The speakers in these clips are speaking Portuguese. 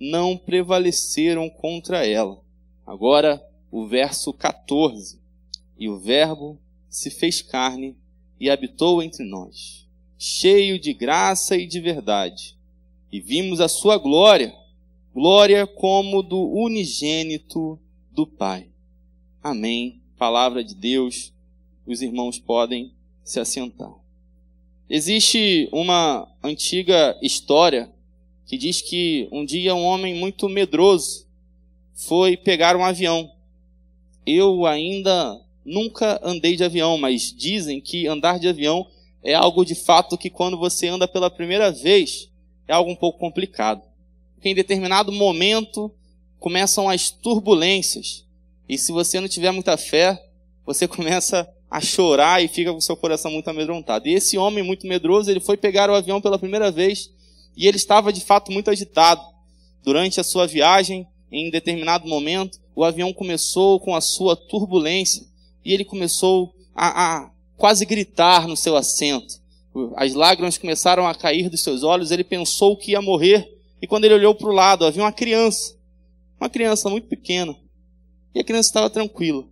não prevaleceram contra ela. Agora, o verso 14. E o Verbo se fez carne e habitou entre nós, cheio de graça e de verdade. E vimos a sua glória, glória como do unigênito do Pai. Amém. Palavra de Deus. Os irmãos podem se assentar. Existe uma antiga história que diz que um dia um homem muito medroso foi pegar um avião. Eu ainda nunca andei de avião, mas dizem que andar de avião é algo de fato que quando você anda pela primeira vez é algo um pouco complicado. Porque em determinado momento começam as turbulências. E se você não tiver muita fé, você começa a chorar e fica com seu coração muito amedrontado. E esse homem muito medroso, ele foi pegar o avião pela primeira vez e ele estava de fato muito agitado. Durante a sua viagem, em determinado momento, o avião começou com a sua turbulência e ele começou a, a quase gritar no seu assento. As lágrimas começaram a cair dos seus olhos, ele pensou que ia morrer. E quando ele olhou para o lado, havia uma criança, uma criança muito pequena. E a criança estava tranquila.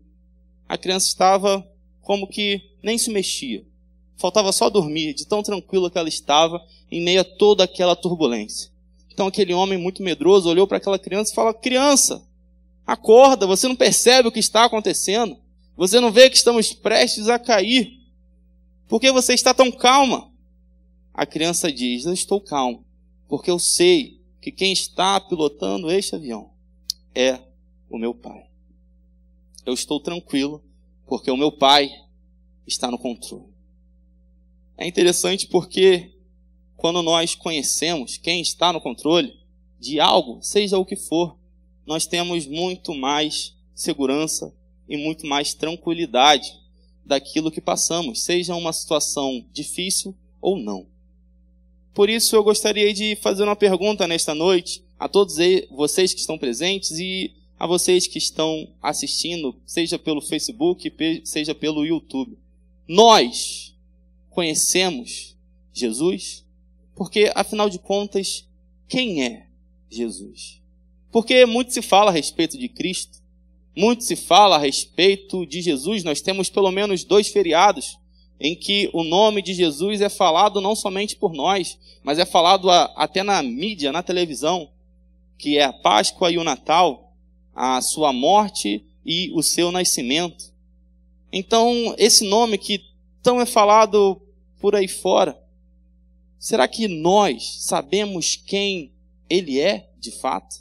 A criança estava como que nem se mexia. Faltava só dormir, de tão tranquila que ela estava em meio a toda aquela turbulência. Então aquele homem muito medroso olhou para aquela criança e falou: Criança, acorda, você não percebe o que está acontecendo? Você não vê que estamos prestes a cair? Por que você está tão calma? A criança diz: Eu estou calmo, porque eu sei que quem está pilotando este avião é o meu pai. Eu estou tranquilo, porque o meu pai está no controle. É interessante porque quando nós conhecemos quem está no controle de algo, seja o que for, nós temos muito mais segurança e muito mais tranquilidade daquilo que passamos, seja uma situação difícil ou não. Por isso eu gostaria de fazer uma pergunta nesta noite a todos vocês que estão presentes e a vocês que estão assistindo, seja pelo Facebook, seja pelo YouTube. Nós conhecemos Jesus? Porque, afinal de contas, quem é Jesus? Porque muito se fala a respeito de Cristo, muito se fala a respeito de Jesus. Nós temos pelo menos dois feriados em que o nome de Jesus é falado não somente por nós, mas é falado até na mídia, na televisão, que é a Páscoa e o Natal, a sua morte e o seu nascimento. Então, esse nome que tão é falado por aí fora. Será que nós sabemos quem ele é de fato?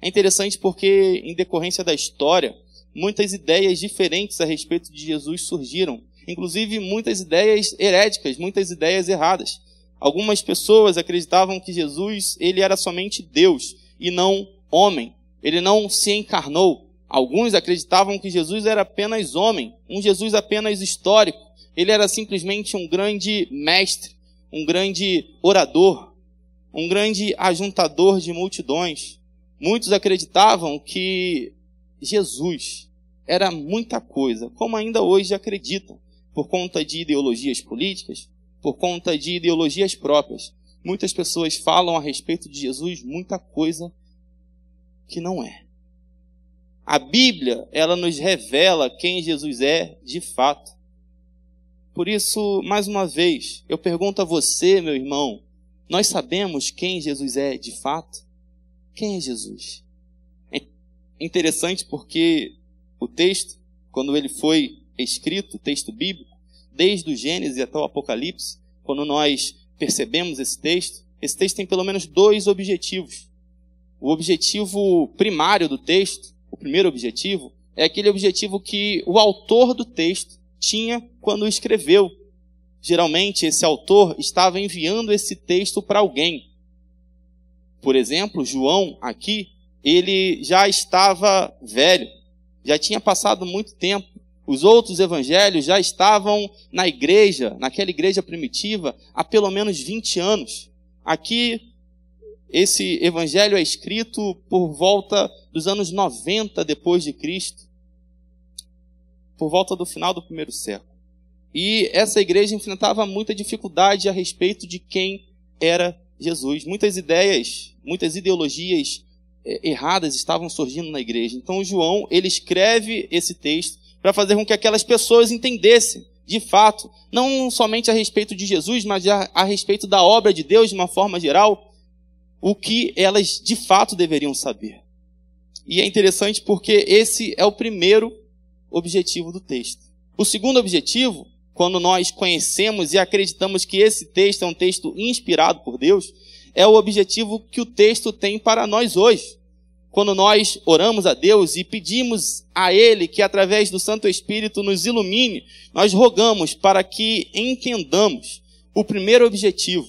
É interessante porque, em decorrência da história, muitas ideias diferentes a respeito de Jesus surgiram, inclusive muitas ideias heréticas, muitas ideias erradas. Algumas pessoas acreditavam que Jesus ele era somente Deus e não homem. Ele não se encarnou. Alguns acreditavam que Jesus era apenas homem, um Jesus apenas histórico. Ele era simplesmente um grande mestre, um grande orador, um grande ajuntador de multidões. Muitos acreditavam que Jesus era muita coisa, como ainda hoje acreditam, por conta de ideologias políticas, por conta de ideologias próprias. Muitas pessoas falam a respeito de Jesus muita coisa que não é. A Bíblia, ela nos revela quem Jesus é de fato. Por isso, mais uma vez, eu pergunto a você, meu irmão, nós sabemos quem Jesus é de fato? Quem é Jesus? É interessante porque o texto, quando ele foi escrito, o texto bíblico, desde o Gênesis até o Apocalipse, quando nós percebemos esse texto, esse texto tem pelo menos dois objetivos. O objetivo primário do texto, o primeiro objetivo, é aquele objetivo que o autor do texto tinha quando escreveu. Geralmente, esse autor estava enviando esse texto para alguém. Por exemplo, João, aqui, ele já estava velho, já tinha passado muito tempo. Os outros evangelhos já estavam na igreja, naquela igreja primitiva, há pelo menos 20 anos. Aqui, esse evangelho é escrito por volta dos anos 90 depois de Cristo, por volta do final do primeiro século. E essa igreja enfrentava muita dificuldade a respeito de quem era Jesus. Muitas ideias, muitas ideologias é, erradas estavam surgindo na igreja. Então João, ele escreve esse texto para fazer com que aquelas pessoas entendessem, de fato, não somente a respeito de Jesus, mas a, a respeito da obra de Deus de uma forma geral, o que elas de fato deveriam saber. E é interessante porque esse é o primeiro objetivo do texto. O segundo objetivo, quando nós conhecemos e acreditamos que esse texto é um texto inspirado por Deus, é o objetivo que o texto tem para nós hoje. Quando nós oramos a Deus e pedimos a Ele que, através do Santo Espírito, nos ilumine, nós rogamos para que entendamos o primeiro objetivo,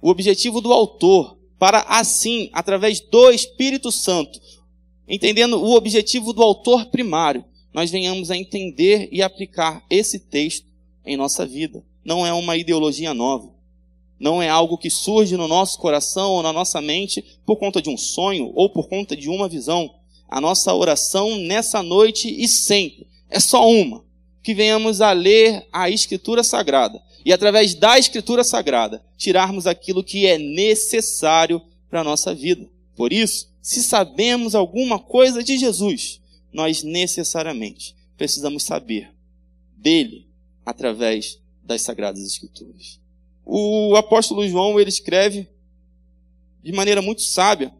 o objetivo do autor, para assim, através do Espírito Santo, entendendo o objetivo do autor primário, nós venhamos a entender e aplicar esse texto em nossa vida. Não é uma ideologia nova. Não é algo que surge no nosso coração ou na nossa mente por conta de um sonho ou por conta de uma visão. A nossa oração nessa noite e sempre é só uma: que venhamos a ler a Escritura Sagrada e, através da Escritura Sagrada, tirarmos aquilo que é necessário para a nossa vida. Por isso, se sabemos alguma coisa de Jesus, nós necessariamente precisamos saber dele através das Sagradas Escrituras. O apóstolo João, ele escreve de maneira muito sábia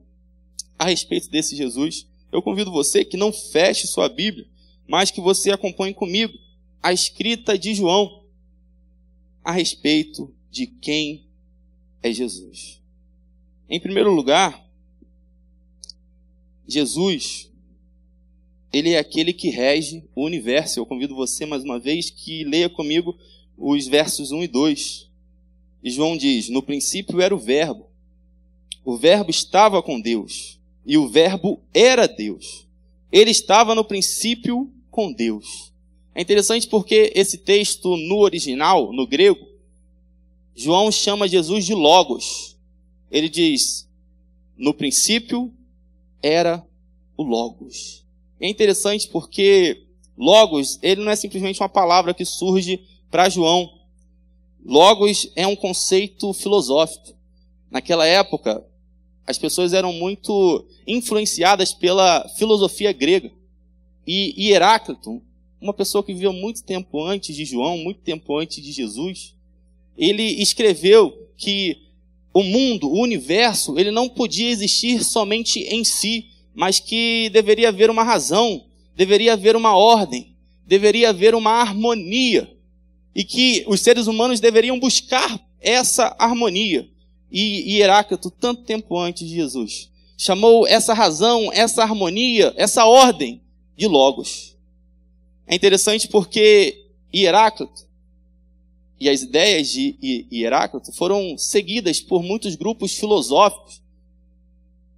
a respeito desse Jesus. Eu convido você que não feche sua Bíblia, mas que você acompanhe comigo a escrita de João a respeito de quem é Jesus. Em primeiro lugar, Jesus, ele é aquele que rege o universo. Eu convido você mais uma vez que leia comigo os versos 1 e 2. E João diz: No princípio era o Verbo. O Verbo estava com Deus. E o Verbo era Deus. Ele estava no princípio com Deus. É interessante porque esse texto, no original, no grego, João chama Jesus de Logos. Ele diz: No princípio era o Logos. É interessante porque Logos, ele não é simplesmente uma palavra que surge para João, Logos é um conceito filosófico. Naquela época, as pessoas eram muito influenciadas pela filosofia grega. E Heráclito, uma pessoa que viveu muito tempo antes de João, muito tempo antes de Jesus, ele escreveu que o mundo, o universo, ele não podia existir somente em si, mas que deveria haver uma razão, deveria haver uma ordem, deveria haver uma harmonia e que os seres humanos deveriam buscar essa harmonia. E, Heráclito, tanto tempo antes de Jesus, chamou essa razão, essa harmonia, essa ordem de Logos. É interessante porque Heráclito e as ideias de Heráclito foram seguidas por muitos grupos filosóficos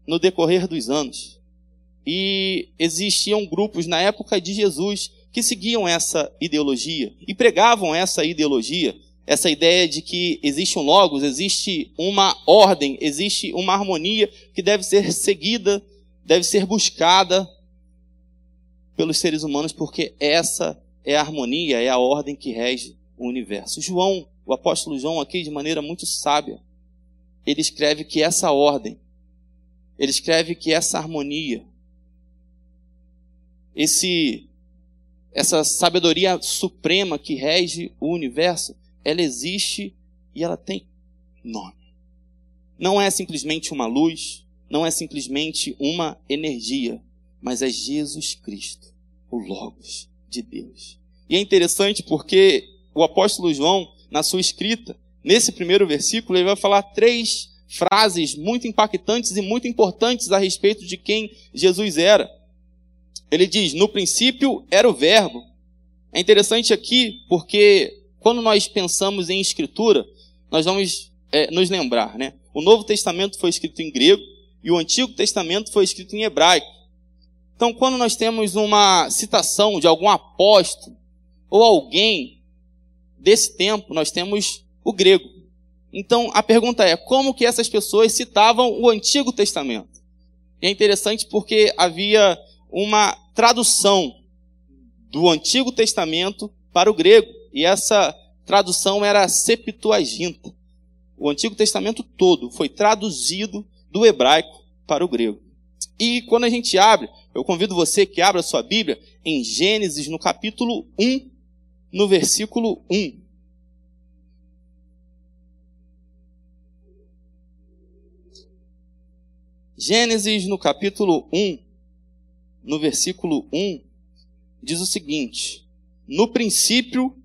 no decorrer dos anos. E existiam grupos na época de Jesus que seguiam essa ideologia e pregavam essa ideologia, essa ideia de que existe um logos, existe uma ordem, existe uma harmonia que deve ser seguida, deve ser buscada pelos seres humanos, porque essa é a harmonia, é a ordem que rege o universo. João, o apóstolo João aqui de maneira muito sábia, ele escreve que essa ordem, ele escreve que essa harmonia, esse essa sabedoria suprema que rege o universo, ela existe e ela tem nome. Não é simplesmente uma luz, não é simplesmente uma energia, mas é Jesus Cristo, o Logos de Deus. E é interessante porque o apóstolo João, na sua escrita, nesse primeiro versículo, ele vai falar três frases muito impactantes e muito importantes a respeito de quem Jesus era. Ele diz: No princípio era o Verbo. É interessante aqui porque quando nós pensamos em Escritura, nós vamos é, nos lembrar, né? O Novo Testamento foi escrito em grego e o Antigo Testamento foi escrito em hebraico. Então, quando nós temos uma citação de algum apóstolo ou alguém desse tempo, nós temos o grego. Então, a pergunta é: como que essas pessoas citavam o Antigo Testamento? E é interessante porque havia uma tradução do Antigo Testamento para o grego, e essa tradução era Septuaginta. O Antigo Testamento todo foi traduzido do hebraico para o grego. E quando a gente abre, eu convido você que abra sua Bíblia em Gênesis, no capítulo 1, no versículo 1. Gênesis, no capítulo 1, no versículo 1, diz o seguinte: No princípio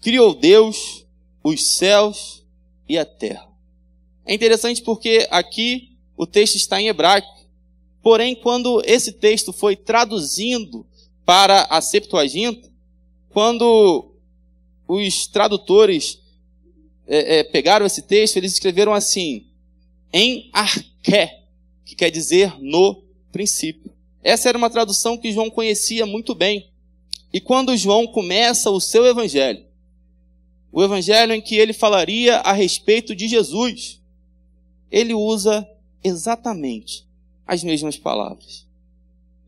criou Deus os céus e a terra. É interessante porque aqui o texto está em hebraico. Porém, quando esse texto foi traduzindo para a Septuaginta, quando os tradutores é, é, pegaram esse texto, eles escreveram assim, em arqué, que quer dizer no princípio. Essa era uma tradução que João conhecia muito bem. E quando João começa o seu evangelho, o evangelho em que ele falaria a respeito de Jesus, ele usa exatamente as mesmas palavras.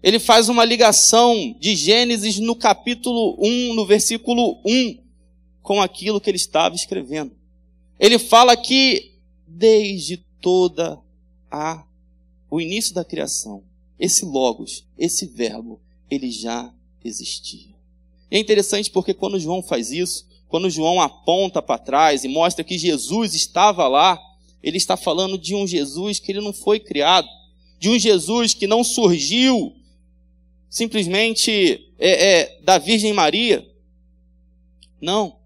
Ele faz uma ligação de Gênesis no capítulo 1, no versículo 1, com aquilo que ele estava escrevendo. Ele fala que desde toda a o início da criação, esse logos, esse verbo, ele já existia. E é interessante porque quando João faz isso, quando João aponta para trás e mostra que Jesus estava lá, ele está falando de um Jesus que ele não foi criado, de um Jesus que não surgiu simplesmente é, é, da Virgem Maria. Não.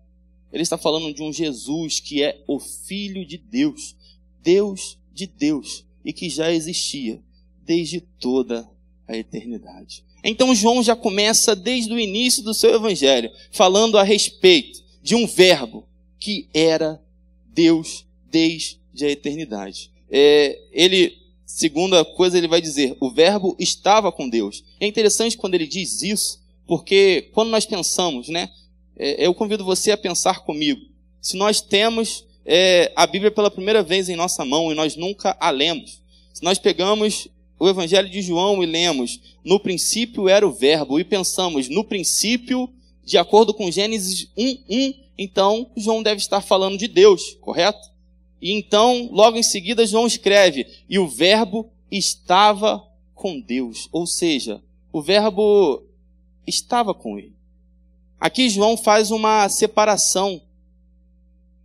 Ele está falando de um Jesus que é o Filho de Deus, Deus de Deus, e que já existia desde toda a eternidade. Então João já começa desde o início do seu evangelho falando a respeito de um verbo que era Deus desde a eternidade. É, ele, segunda coisa, ele vai dizer, o verbo estava com Deus. É interessante quando ele diz isso, porque quando nós pensamos, né? É, eu convido você a pensar comigo. Se nós temos é, a Bíblia pela primeira vez em nossa mão e nós nunca a lemos, se nós pegamos o Evangelho de João e lemos, no princípio era o Verbo, e pensamos, no princípio de acordo com Gênesis 1:1, então João deve estar falando de Deus, correto? E então, logo em seguida, João escreve: "E o Verbo estava com Deus", ou seja, o Verbo estava com ele. Aqui João faz uma separação.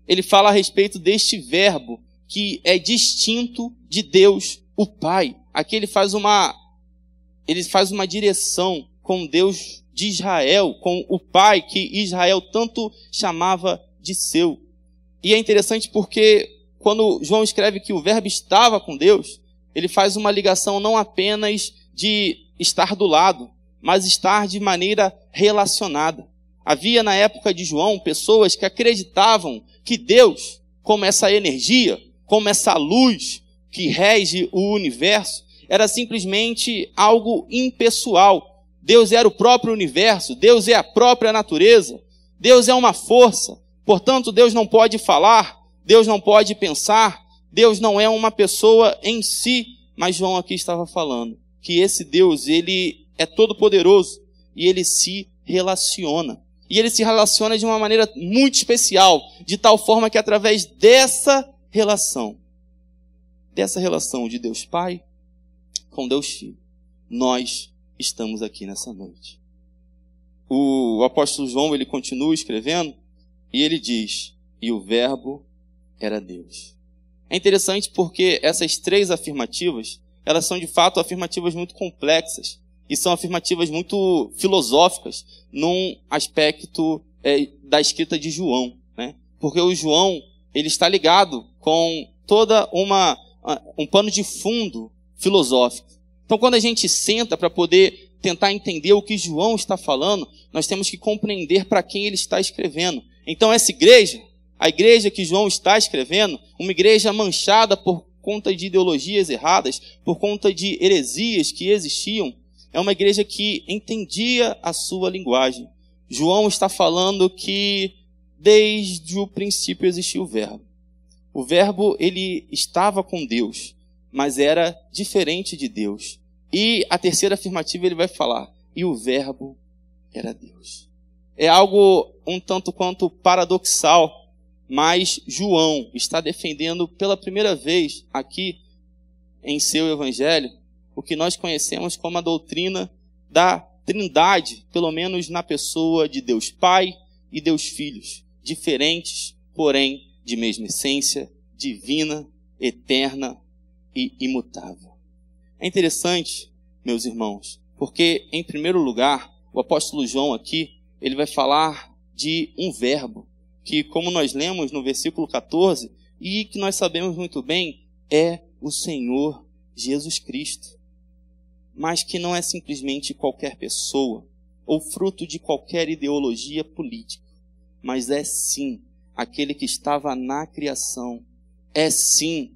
Ele fala a respeito deste verbo que é distinto de Deus, o Pai. Aqui ele faz uma ele faz uma direção com Deus de Israel, com o pai que Israel tanto chamava de seu. E é interessante porque quando João escreve que o Verbo estava com Deus, ele faz uma ligação não apenas de estar do lado, mas estar de maneira relacionada. Havia na época de João pessoas que acreditavam que Deus, como essa energia, como essa luz que rege o universo, era simplesmente algo impessoal, Deus era o próprio universo, Deus é a própria natureza, Deus é uma força, portanto, Deus não pode falar, Deus não pode pensar, Deus não é uma pessoa em si, mas João aqui estava falando que esse Deus, ele é todo poderoso e ele se relaciona. E ele se relaciona de uma maneira muito especial, de tal forma que através dessa relação, dessa relação de Deus Pai com Deus Filho, nós estamos aqui nessa noite. O apóstolo João, ele continua escrevendo e ele diz: "E o verbo era Deus". É interessante porque essas três afirmativas, elas são de fato afirmativas muito complexas e são afirmativas muito filosóficas num aspecto é, da escrita de João, né? Porque o João, ele está ligado com toda uma um pano de fundo filosófico. Então, quando a gente senta para poder tentar entender o que João está falando, nós temos que compreender para quem ele está escrevendo. Então, essa igreja, a igreja que João está escrevendo, uma igreja manchada por conta de ideologias erradas, por conta de heresias que existiam, é uma igreja que entendia a sua linguagem. João está falando que desde o princípio existiu o verbo. O verbo ele estava com Deus, mas era diferente de Deus. E a terceira afirmativa ele vai falar: e o verbo era Deus. É algo um tanto quanto paradoxal, mas João está defendendo pela primeira vez aqui em seu evangelho o que nós conhecemos como a doutrina da Trindade, pelo menos na pessoa de Deus Pai e Deus Filhos, diferentes, porém de mesma essência, divina, eterna e imutável. É interessante, meus irmãos, porque, em primeiro lugar, o apóstolo João aqui, ele vai falar de um verbo, que, como nós lemos no versículo 14, e que nós sabemos muito bem, é o Senhor Jesus Cristo. Mas que não é simplesmente qualquer pessoa, ou fruto de qualquer ideologia política, mas é sim aquele que estava na criação, é sim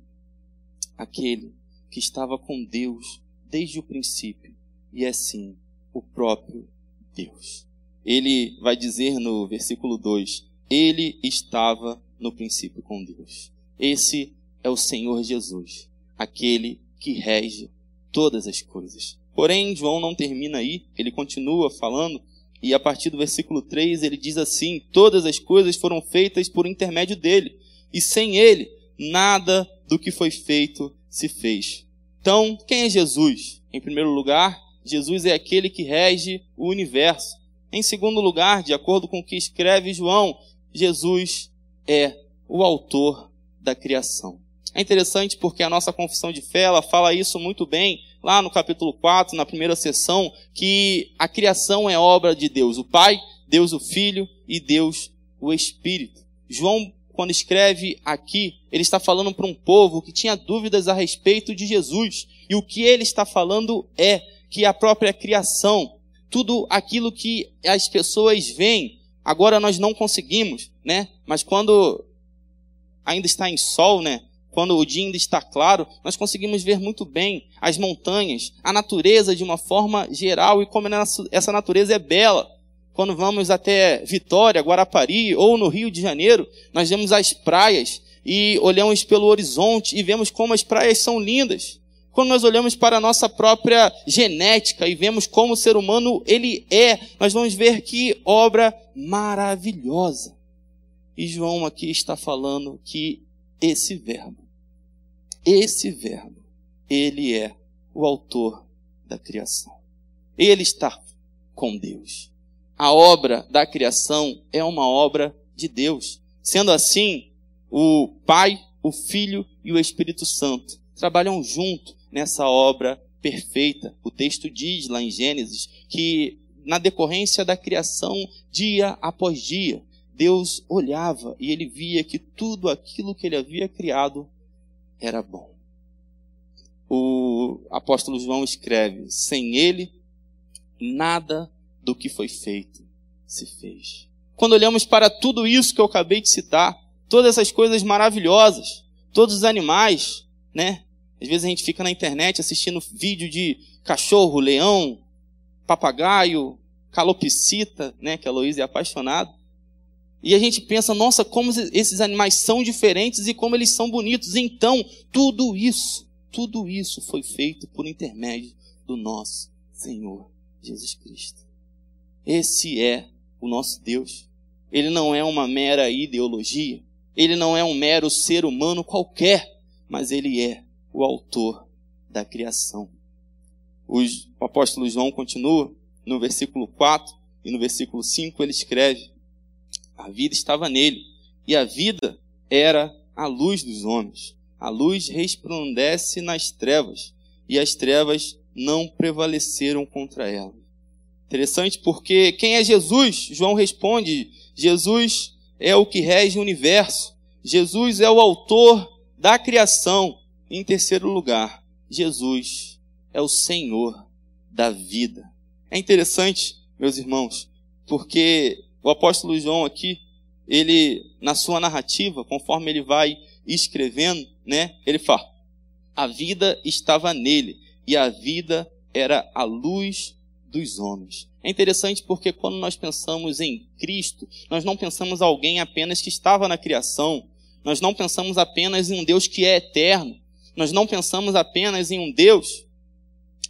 aquele que estava com Deus desde o princípio e é sim o próprio Deus. Ele vai dizer no versículo 2: Ele estava no princípio com Deus. Esse é o Senhor Jesus, aquele que rege todas as coisas. Porém, João não termina aí, ele continua falando, e a partir do versículo 3 ele diz assim: Todas as coisas foram feitas por intermédio dele, e sem ele, nada do que foi feito se fez. Então, quem é Jesus? Em primeiro lugar, Jesus é aquele que rege o universo. Em segundo lugar, de acordo com o que escreve João, Jesus é o autor da criação. É interessante porque a nossa confissão de fé, ela fala isso muito bem, lá no capítulo 4, na primeira sessão, que a criação é obra de Deus, o Pai, Deus o Filho e Deus o Espírito. João, quando escreve aqui, ele está falando para um povo que tinha dúvidas a respeito de Jesus. E o que ele está falando é que a própria criação, tudo aquilo que as pessoas veem, agora nós não conseguimos, né? Mas quando ainda está em sol, né? Quando o dia ainda está claro, nós conseguimos ver muito bem as montanhas, a natureza de uma forma geral e como essa natureza é bela. Quando vamos até Vitória, Guarapari ou no Rio de Janeiro, nós vemos as praias e olhamos pelo horizonte e vemos como as praias são lindas. Quando nós olhamos para a nossa própria genética e vemos como o ser humano ele é, nós vamos ver que obra maravilhosa. E João aqui está falando que esse verbo, esse verbo, ele é o autor da criação. Ele está com Deus. A obra da criação é uma obra de Deus. Sendo assim, o Pai, o Filho e o Espírito Santo trabalham junto nessa obra perfeita. O texto diz lá em Gênesis que na decorrência da criação, dia após dia, Deus olhava e ele via que tudo aquilo que ele havia criado era bom. O apóstolo João escreve: sem ele, nada do que foi feito se fez. Quando olhamos para tudo isso que eu acabei de citar, todas essas coisas maravilhosas, todos os animais, né? Às vezes a gente fica na internet assistindo vídeo de cachorro, leão, papagaio, calopsita, né, que a Luísa é apaixonada. E a gente pensa, nossa, como esses animais são diferentes e como eles são bonitos. Então, tudo isso, tudo isso foi feito por intermédio do nosso Senhor Jesus Cristo. Esse é o nosso Deus. Ele não é uma mera ideologia, ele não é um mero ser humano qualquer, mas ele é o autor da criação. o apóstolo João continua no versículo 4 e no versículo 5 ele escreve: A vida estava nele, e a vida era a luz dos homens. A luz resplandece nas trevas, e as trevas não prevaleceram contra ela. Interessante porque quem é Jesus? João responde: Jesus é o que rege o universo. Jesus é o autor da criação. Em terceiro lugar, Jesus é o Senhor da vida. É interessante, meus irmãos, porque o apóstolo João aqui, ele, na sua narrativa, conforme ele vai escrevendo, né, ele fala, A vida estava nele, e a vida era a luz dos homens. É interessante porque quando nós pensamos em Cristo, nós não pensamos alguém apenas que estava na criação, nós não pensamos apenas em um Deus que é eterno, nós não pensamos apenas em um Deus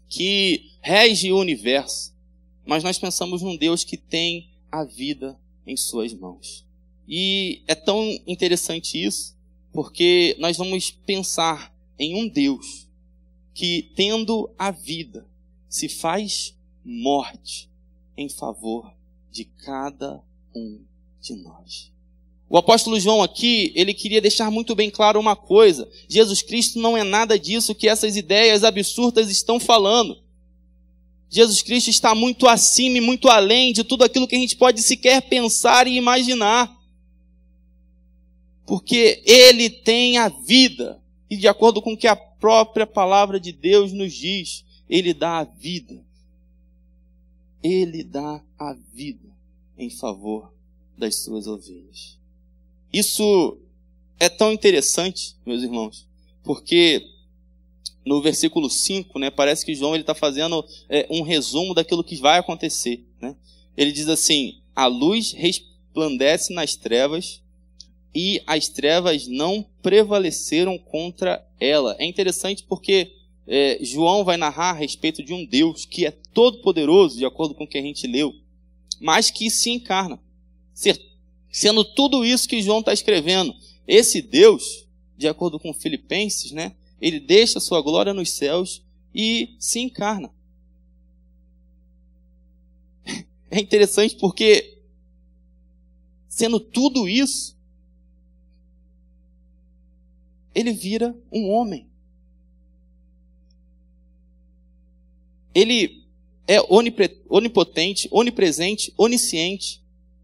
que rege o universo, mas nós pensamos num Deus que tem a vida em suas mãos. E é tão interessante isso, porque nós vamos pensar em um Deus que, tendo a vida, se faz morte em favor de cada um de nós. O apóstolo João aqui, ele queria deixar muito bem claro uma coisa: Jesus Cristo não é nada disso que essas ideias absurdas estão falando. Jesus Cristo está muito acima e muito além de tudo aquilo que a gente pode sequer pensar e imaginar. Porque Ele tem a vida. E de acordo com o que a própria palavra de Deus nos diz, Ele dá a vida. Ele dá a vida em favor das suas ovelhas. Isso é tão interessante, meus irmãos, porque no versículo 5, né, parece que João está fazendo é, um resumo daquilo que vai acontecer. Né? Ele diz assim: a luz resplandece nas trevas e as trevas não prevaleceram contra ela. É interessante porque é, João vai narrar a respeito de um Deus que é todo poderoso, de acordo com o que a gente leu, mas que se encarna. Sendo tudo isso que João está escrevendo, esse Deus, de acordo com Filipenses, né, ele deixa sua glória nos céus e se encarna. É interessante porque, sendo tudo isso, ele vira um homem. Ele é onipotente, onipresente, onisciente.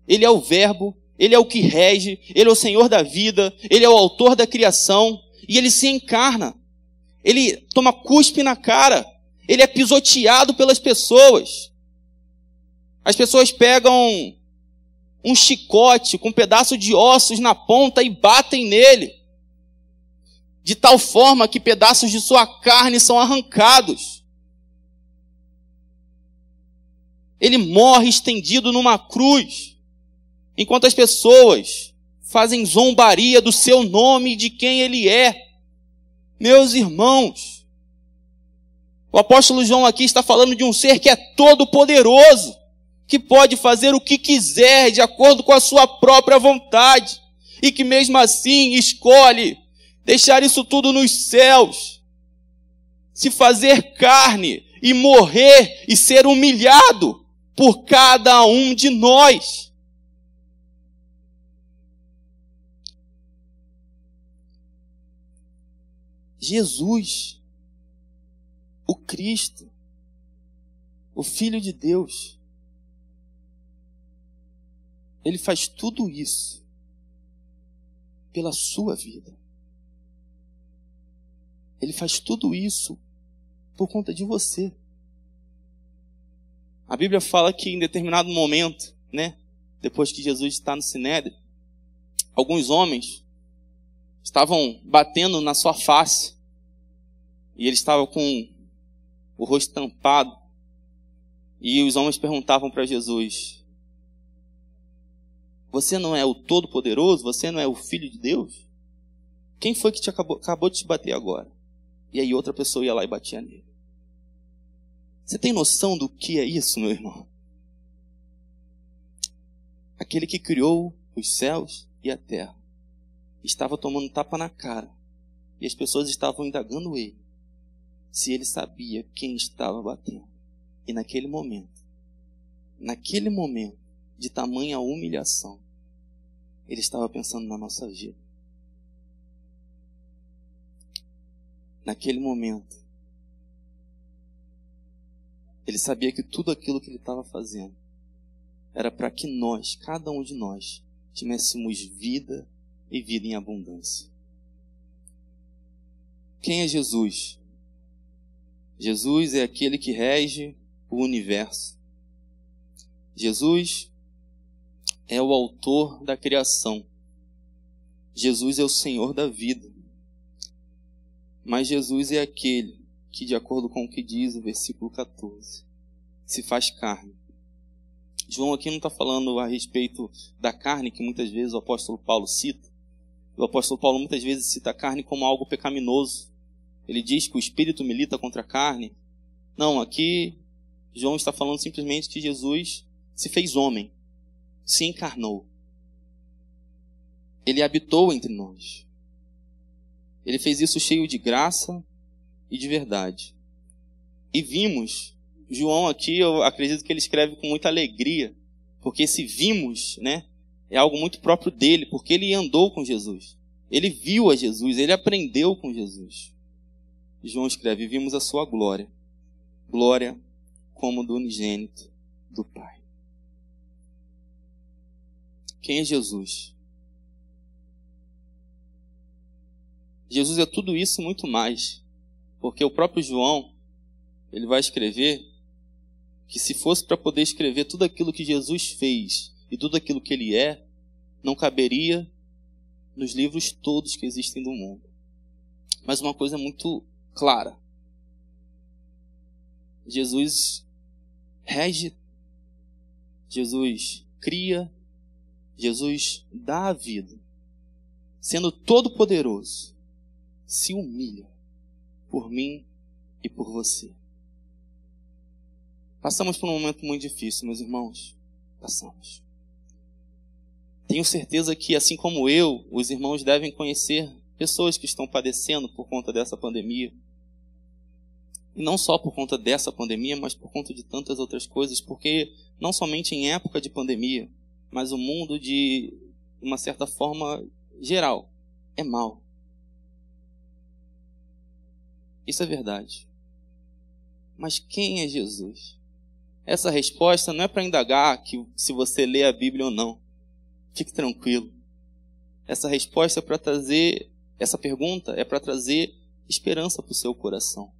Ele é o Verbo, ele é o que rege, Ele é o Senhor da vida, Ele é o autor da criação, e Ele se encarna. Ele toma cuspe na cara, Ele é pisoteado pelas pessoas. As pessoas pegam um chicote com um pedaço de ossos na ponta e batem nele, de tal forma que pedaços de sua carne são arrancados. Ele morre estendido numa cruz enquanto as pessoas fazem zombaria do seu nome e de quem ele é. Meus irmãos, o apóstolo João aqui está falando de um ser que é todo poderoso, que pode fazer o que quiser de acordo com a sua própria vontade e que mesmo assim escolhe deixar isso tudo nos céus, se fazer carne e morrer e ser humilhado por cada um de nós. Jesus, o Cristo, o Filho de Deus, ele faz tudo isso pela sua vida. Ele faz tudo isso por conta de você. A Bíblia fala que em determinado momento, né, depois que Jesus está no Sinédrio, alguns homens estavam batendo na sua face. E ele estava com o rosto tampado. E os homens perguntavam para Jesus: Você não é o Todo-Poderoso? Você não é o Filho de Deus? Quem foi que te acabou, acabou de te bater agora? E aí outra pessoa ia lá e batia nele. Você tem noção do que é isso, meu irmão? Aquele que criou os céus e a terra estava tomando tapa na cara. E as pessoas estavam indagando ele se ele sabia quem estava batendo. E naquele momento, naquele momento de tamanha humilhação, ele estava pensando na nossa vida. Naquele momento, ele sabia que tudo aquilo que ele estava fazendo era para que nós, cada um de nós, tivéssemos vida e vida em abundância. Quem é Jesus? Jesus é aquele que rege o universo. Jesus é o autor da criação. Jesus é o Senhor da vida. Mas Jesus é aquele que, de acordo com o que diz o versículo 14, se faz carne. João aqui não está falando a respeito da carne que muitas vezes o apóstolo Paulo cita. O apóstolo Paulo muitas vezes cita a carne como algo pecaminoso. Ele diz que o espírito milita contra a carne. Não, aqui João está falando simplesmente que Jesus se fez homem, se encarnou. Ele habitou entre nós. Ele fez isso cheio de graça e de verdade. E vimos, João aqui, eu acredito que ele escreve com muita alegria, porque esse vimos, né, é algo muito próprio dele, porque ele andou com Jesus. Ele viu a Jesus, ele aprendeu com Jesus. João escreve: Vimos a sua glória, glória como do unigênito do Pai. Quem é Jesus? Jesus é tudo isso muito mais. Porque o próprio João, ele vai escrever que se fosse para poder escrever tudo aquilo que Jesus fez e tudo aquilo que ele é, não caberia nos livros todos que existem do mundo. Mas uma coisa muito clara: Jesus rege, Jesus cria, Jesus dá a vida, sendo todo-poderoso se humilha por mim e por você. Passamos por um momento muito difícil, meus irmãos. Passamos. Tenho certeza que, assim como eu, os irmãos devem conhecer pessoas que estão padecendo por conta dessa pandemia. E não só por conta dessa pandemia, mas por conta de tantas outras coisas, porque não somente em época de pandemia, mas o mundo de uma certa forma geral é mal. Isso é verdade. Mas quem é Jesus? Essa resposta não é para indagar que se você lê a Bíblia ou não. Fique tranquilo. Essa resposta é para trazer, essa pergunta é para trazer esperança para o seu coração.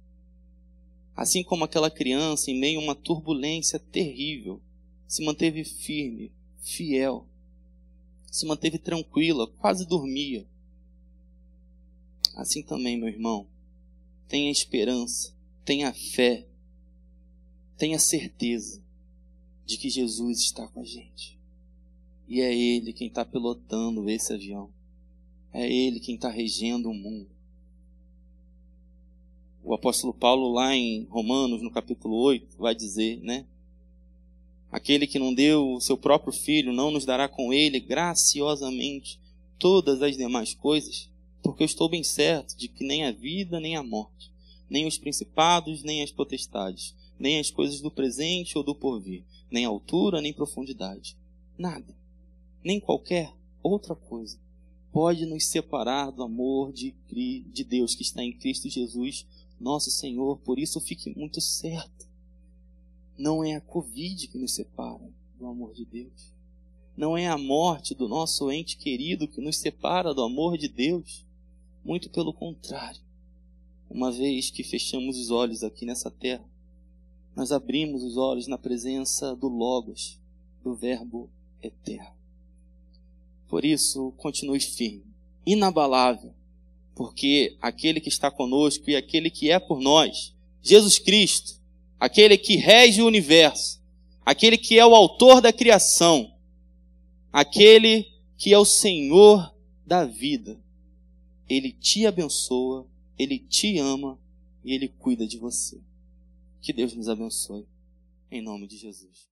Assim como aquela criança, em meio a uma turbulência terrível, se manteve firme, fiel, se manteve tranquila, quase dormia. Assim também, meu irmão, tenha esperança, tenha fé, tenha certeza de que Jesus está com a gente. E é Ele quem está pilotando esse avião. É Ele quem está regendo o mundo. O apóstolo Paulo, lá em Romanos, no capítulo 8, vai dizer, né? Aquele que não deu o seu próprio filho não nos dará com ele graciosamente todas as demais coisas? Porque eu estou bem certo de que nem a vida nem a morte, nem os principados, nem as potestades, nem as coisas do presente ou do porvir, nem altura, nem profundidade, nada, nem qualquer outra coisa pode nos separar do amor de, de Deus que está em Cristo Jesus, nosso Senhor. Por isso fique muito certo. Não é a Covid que nos separa do amor de Deus. Não é a morte do nosso ente querido que nos separa do amor de Deus. Muito pelo contrário. Uma vez que fechamos os olhos aqui nessa terra, nós abrimos os olhos na presença do Logos, do Verbo eterno. Por isso, continue firme, inabalável, porque aquele que está conosco e aquele que é por nós, Jesus Cristo, aquele que rege o universo, aquele que é o autor da criação, aquele que é o Senhor da vida, ele te abençoa, ele te ama e ele cuida de você. Que Deus nos abençoe. Em nome de Jesus.